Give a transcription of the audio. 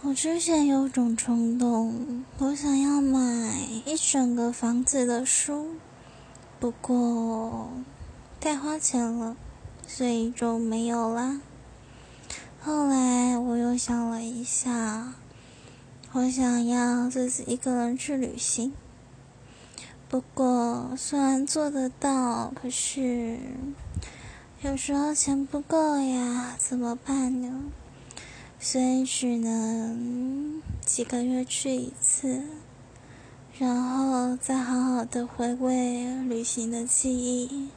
我之前有种冲动，我想要买一整个房子的书，不过太花钱了，所以就没有啦。后来我又想了一下，我想要自己一个人去旅行。不过虽然做得到，可是有时候钱不够呀，怎么办呢？所以只能几个月去一次，然后再好好的回味旅行的记忆。